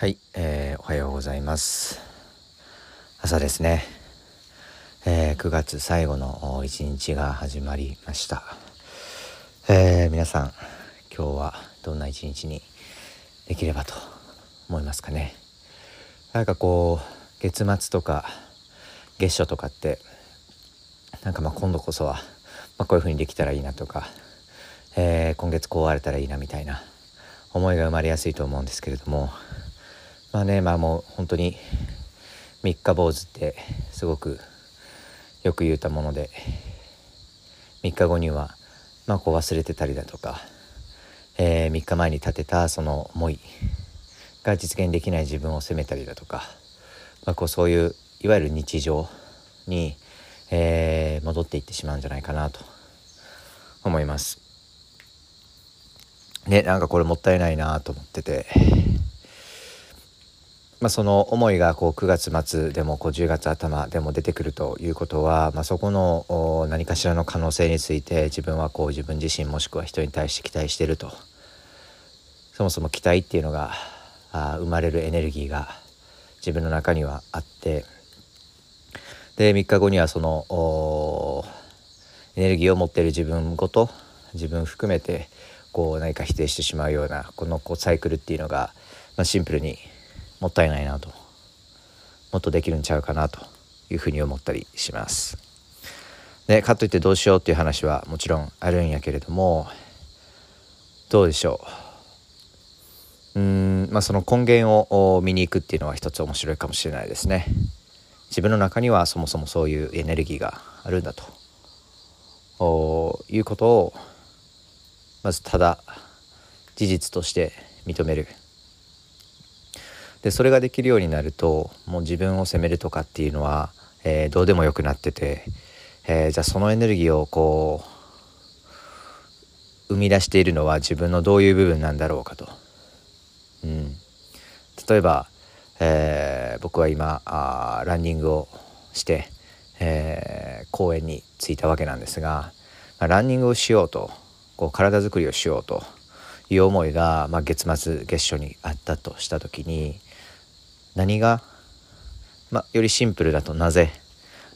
はい、えー、おはようございます。朝ですね、えー、9月最後の一日が始まりました、えー、皆さん今日はどんな一日にできればと思いますかね。なんかこう月末とか月初とかってなんかまあ今度こそは、まあ、こういう風にできたらいいなとか、えー、今月こうあれたらいいなみたいな思いが生まれやすいと思うんですけれどもまあねまあもう本当に三日坊主ってすごくよく言うたもので3日後にはまあこう忘れてたりだとか、えー、3日前に立てたその思いが実現できない自分を責めたりだとか、まあ、こうそういういわゆる日常に、えー、戻っていってしまうんじゃないかなと思います。ねなんかこれもったいないなと思ってて。まあ、その思いがこう9月末でもこう10月頭でも出てくるということは、まあ、そこの何かしらの可能性について自分はこう自分自身もしくは人に対して期待してると。そもそも期待っていうのがあ生まれるエネルギーが自分の中にはあって。で3日後にはそのエネルギーを持ってる自分ごと自分含めてこう何か否定してしまうようなこのこうサイクルっていうのが、まあ、シンプルにもったいないなともっとできるんちゃうかなというふうに思ったりします。でかといってどうしようっていう話はもちろんあるんやけれどもどうでしょううんまあその根源を見に行くっていうのは一つ面白いかもしれないですね。自分の中にはそもそもそういうエネルギーがあるんだということをまずただ事実として認めるでそれができるようになるともう自分を責めるとかっていうのは、えー、どうでもよくなってて、えー、じゃあそのエネルギーをこう生み出しているのは自分のどういう部分なんだろうかと。うん、例えば、えー、僕は今あランニングをして、えー、公園に着いたわけなんですが、まあ、ランニングをしようとこう体づくりをしようという思いが、まあ、月末月初にあったとした時に何が、ま、よりシンプルだとなぜ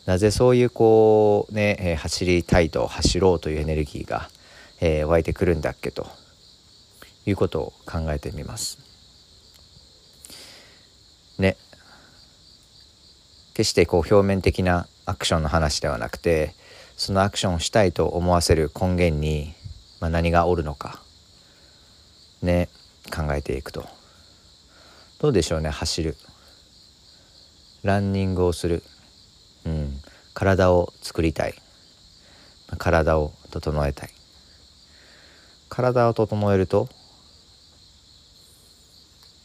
なぜそういうこうね、えー、走りたいと走ろうというエネルギーが、えー、湧いてくるんだっけということを考えてみます。ね。決してこう表面的なアクションの話ではなくてそのアクションをしたいと思わせる根源に、まあ、何がおるのかね考えていくと。どうでしょうね走る。ランニングをする、うん、体を作りたい。体を整えたい。体を整えると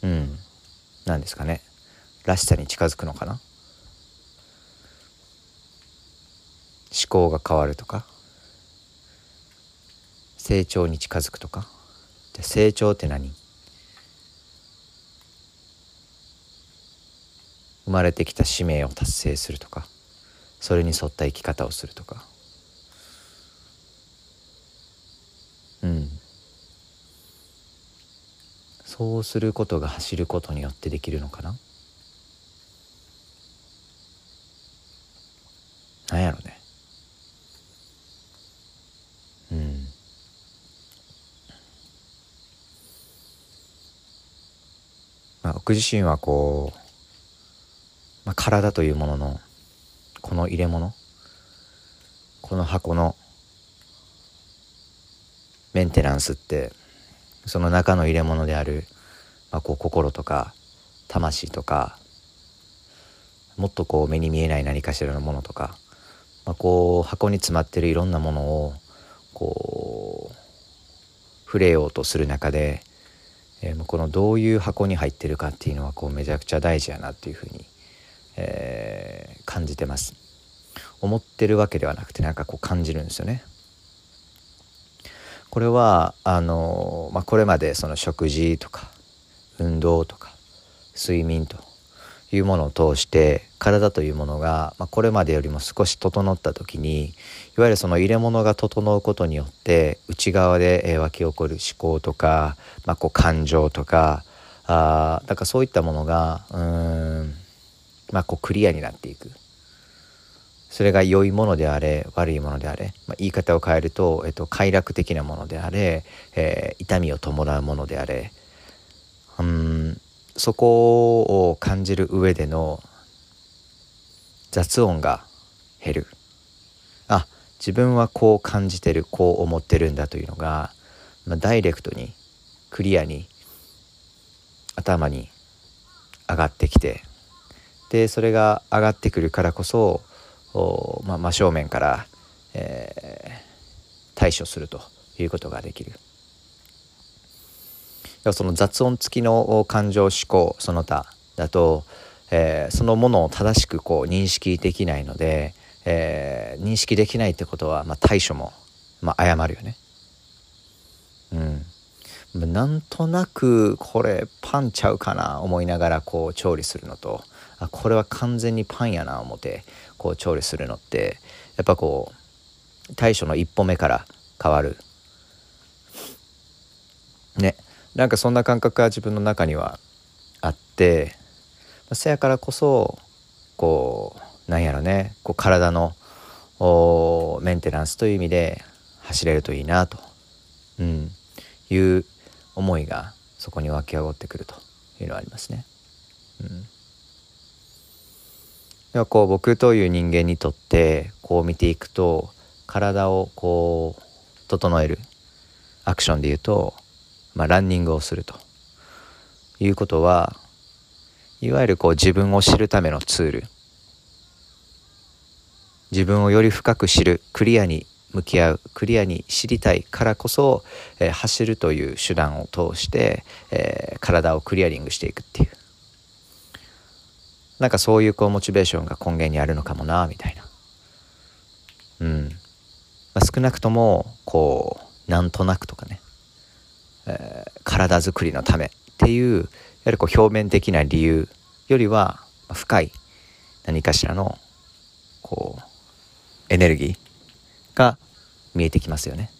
うん。何ですかね。らしさに近づくのかな。思考が変わるとか。成長に近づくとか。で成長って何？生まれてきた使命を達成するとかそれに沿った生き方をするとか。うん。そうすることが走ることによってできるのかな？なんやろうね。うん。まあ僕自身はこうまあ、体というもののこの入れ物。この箱のメンテナンスってその中の入れ物である、まあ、こう心とか魂とかもっとこう目に見えない何かしらのものとか、まあ、こう箱に詰まってるいろんなものをこう触れようとする中で、えー、このどういう箱に入ってるかっていうのはこうめちゃくちゃ大事やなっていうふうにえー、感じてます。思ってるわけではなくてなんかこう感じるんですよね。これはあの、まあ、これまでその食事とか運動とか睡眠というものを通して体というものが、まあ、これまでよりも少し整った時にいわゆるその入れ物が整うことによって内側で湧き起こる思考とか、まあ、こう感情とかあだからそういったものがうんまあこうクリアになっていく。それが良いものであれ悪いものであれ、まあ、言い方を変えると、えっと、快楽的なものであれ、えー、痛みを伴うものであれ。うんそこを感じる上での雑音が減る。あ自分はこう感じてるこう思ってるんだというのが、まあ、ダイレクトにクリアに頭に上がってきてでそれが上がってくるからこそまあ、真正面から、えー、対処するということができる。その雑音付きの感情思考その他だと、えー、そのものを正しくこう認識できないので、えー、認識できないってことは、まあ、対処も、まあ、誤るよね。うん、なんとなくこれパンちゃうかな思いながらこう調理するのとあこれは完全にパンやな思ってこう調理するのってやっぱこう対処の一歩目から変わる。ね。なんかそんな感覚が自分の中にはあってせやからこそこうなんやろねこう体のメンテナンスという意味で走れるといいなと、うん、いう思いがそこに湧き上がってくるというのはありますね。うん。ではこう僕という人間にとってこう見ていくと体をこう整えるアクションで言うと、まあ、ランニングをすると。いうことはいわゆるこう自分を知るためのツール。自分をより深く知るクリアに向き合うクリアに知りたいからこそ、えー、走るという手段を通して、えー、体をクリアリングしていくっていう。なんかそういうこうモチベーションが根源にあるのかもなみたいな。うん、まあ、少なくともこうなんとなくとかね、えー、体づくりのためっていうやはりこう表面的な理由よりは深い何かしらのこうエネルギーが見えてきますよね。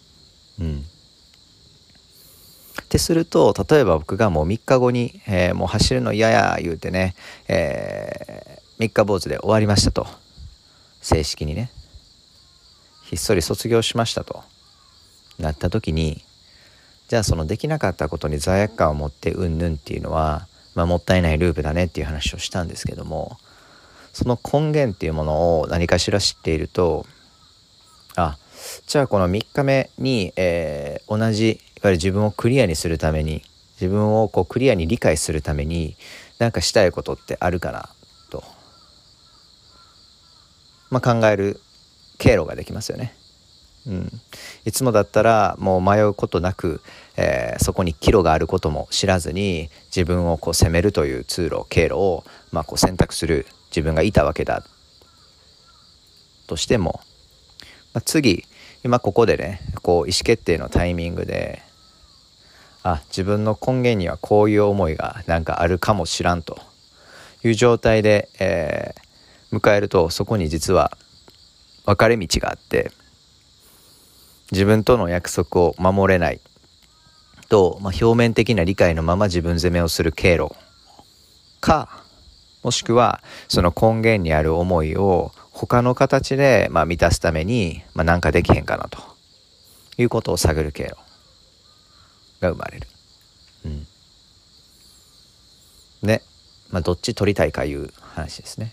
うん。ってすると例えば僕がもう3日後に、えー、もう走るの嫌や言うてね、えー、3日坊主で終わりましたと。正式にね。ひっそり卒業しましたと。なった時にじゃあそのできなかったことに罪悪感を持ってうんぬんっていうのは、まあ、もったいないループだねっていう話をしたんですけどもその根源っていうものを何かしら知っているとじゃあこの3日目に、えー、同じいわゆる自分をクリアにするために自分をこうクリアに理解するために何かしたいことってあるかなと、まあ、考える経路ができますよね。うん、いつもだったらもう迷うことなく、えー、そこに岐路があることも知らずに自分をこう攻めるという通路経路を、まあ、こう選択する自分がいたわけだとしても、まあ、次今ここでねこう意思決定のタイミングであ自分の根源にはこういう思いがなんかあるかもしらんと。いう状態で、えー、迎えるとそこに実は分かれ道があって自分との約束を守れない。と、まあ、表面的な理解のまま自分責めをする経路。かもしくはその根源にある思いを他の形でまあ満たすために、まあ、なんかできへんかなということを探る経路が生まれる。うん。ね。まあ、どっち取りたいかいう話ですね。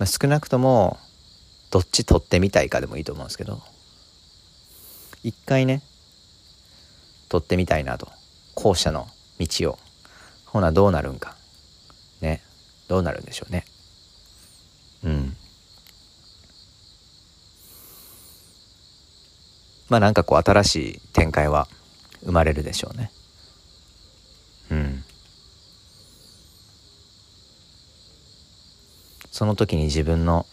まあ、少なくとも、どっち取ってみたいかでもいいと思うんですけど、一回ね、取ってみたいなと。後者の道を。ほな、どうなるんか。ね。どうなるんでしょうね。うん。まあなんかこう新しい展開は生まれるでしょうね。うん。その時に自分の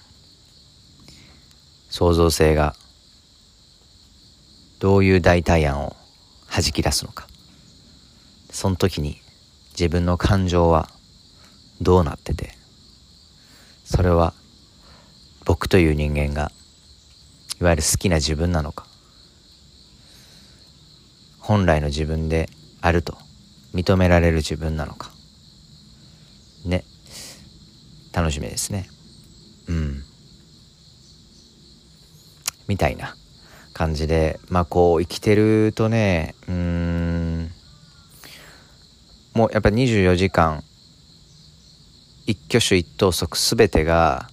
創造性がどういう代替案を弾き出すのかその時に自分の感情はどうなっててそれは僕という人間がいわゆる好きな自分なのか本来の自分であると認められる自分なのか。ね。楽しみですね。うん。みたいな感じでまあこう生きてるとねうん。もうやっぱ24時間一挙手一投足全てが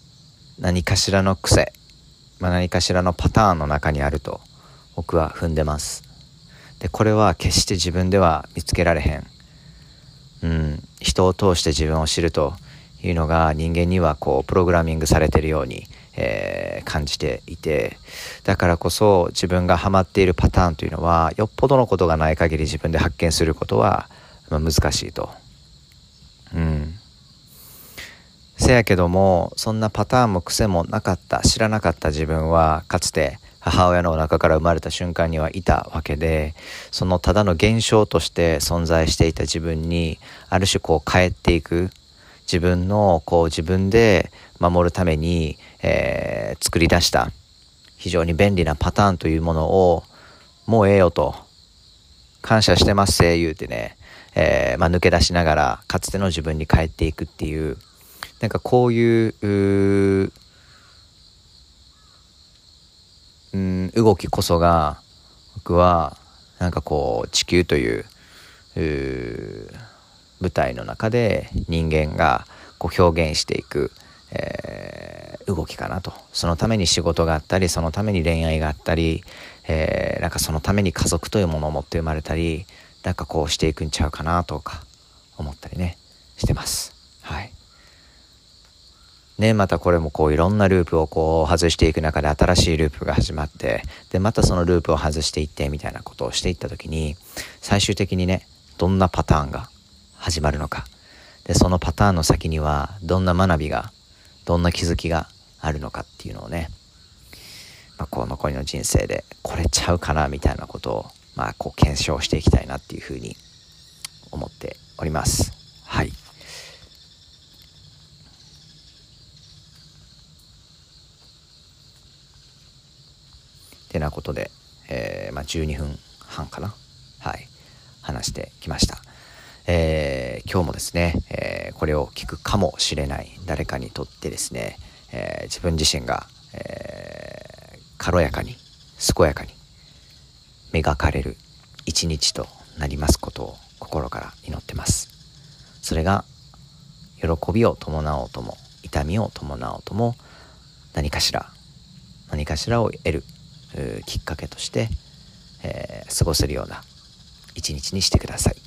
何かしらの癖、まあ、何かしらのパターンの中にあると僕は踏んでます。でこれは決して自分では見つけられへん、うん、人を通して自分を知るというのが人間にはこうプログラミングされてるように、えー、感じていて。だからこそ自分がハマっているパターンというのはよっぽどのことがない限り自分で発見することは、難しいと。うん。せやけどもそんなパターンも癖もなかった知らなかった自分はかつて母親のお腹から生まれた瞬間にはいたわけでそのただの現象として存在していた自分にある種こう変えていく自分のこう自分で守るために、えー、作り出した非常に便利なパターンというものをもうええよと感謝してますせ言うてね、えー、まあ、抜け出しながらかつての自分に帰っていくっていうなんかこういううん動きこそが僕はなんかこう地球という舞台の中で人間がこう表現していく、えー、動きかなと。そのために仕事があったりそのために恋愛があったり、えー、なんかそのために家族というものを持って生まれたりなんかこうしていくんちゃうかなとか思ったりねしてます。はい。ね、またこれもこういろんなループをこう外していく中で新しいループが始まってでまたそのループを外していってみたいなことをしていった時に最終的にねどんなパターンが始まるのかでそのパターンの先にはどんな学びがどんな気づきがあるのかっていうのをね、まあ、こう残りの人生でこれちゃうかなみたいなことを、まあ、こう検証していきたいなっていうふうに思っております。はいてなことで、えー、まあ、12分半かな。はい。話してきました。えー、今日もですね、えー、これを聞くかもしれない誰かにとってですね、えー、自分自身が、え軽やかに健やかに磨かれる一日となりますことを心から祈ってます。それが喜びを伴おうとも痛みを伴おうとも何かしら何かしらを得るきっかけとして、えー、過ごせるような一日にしてください。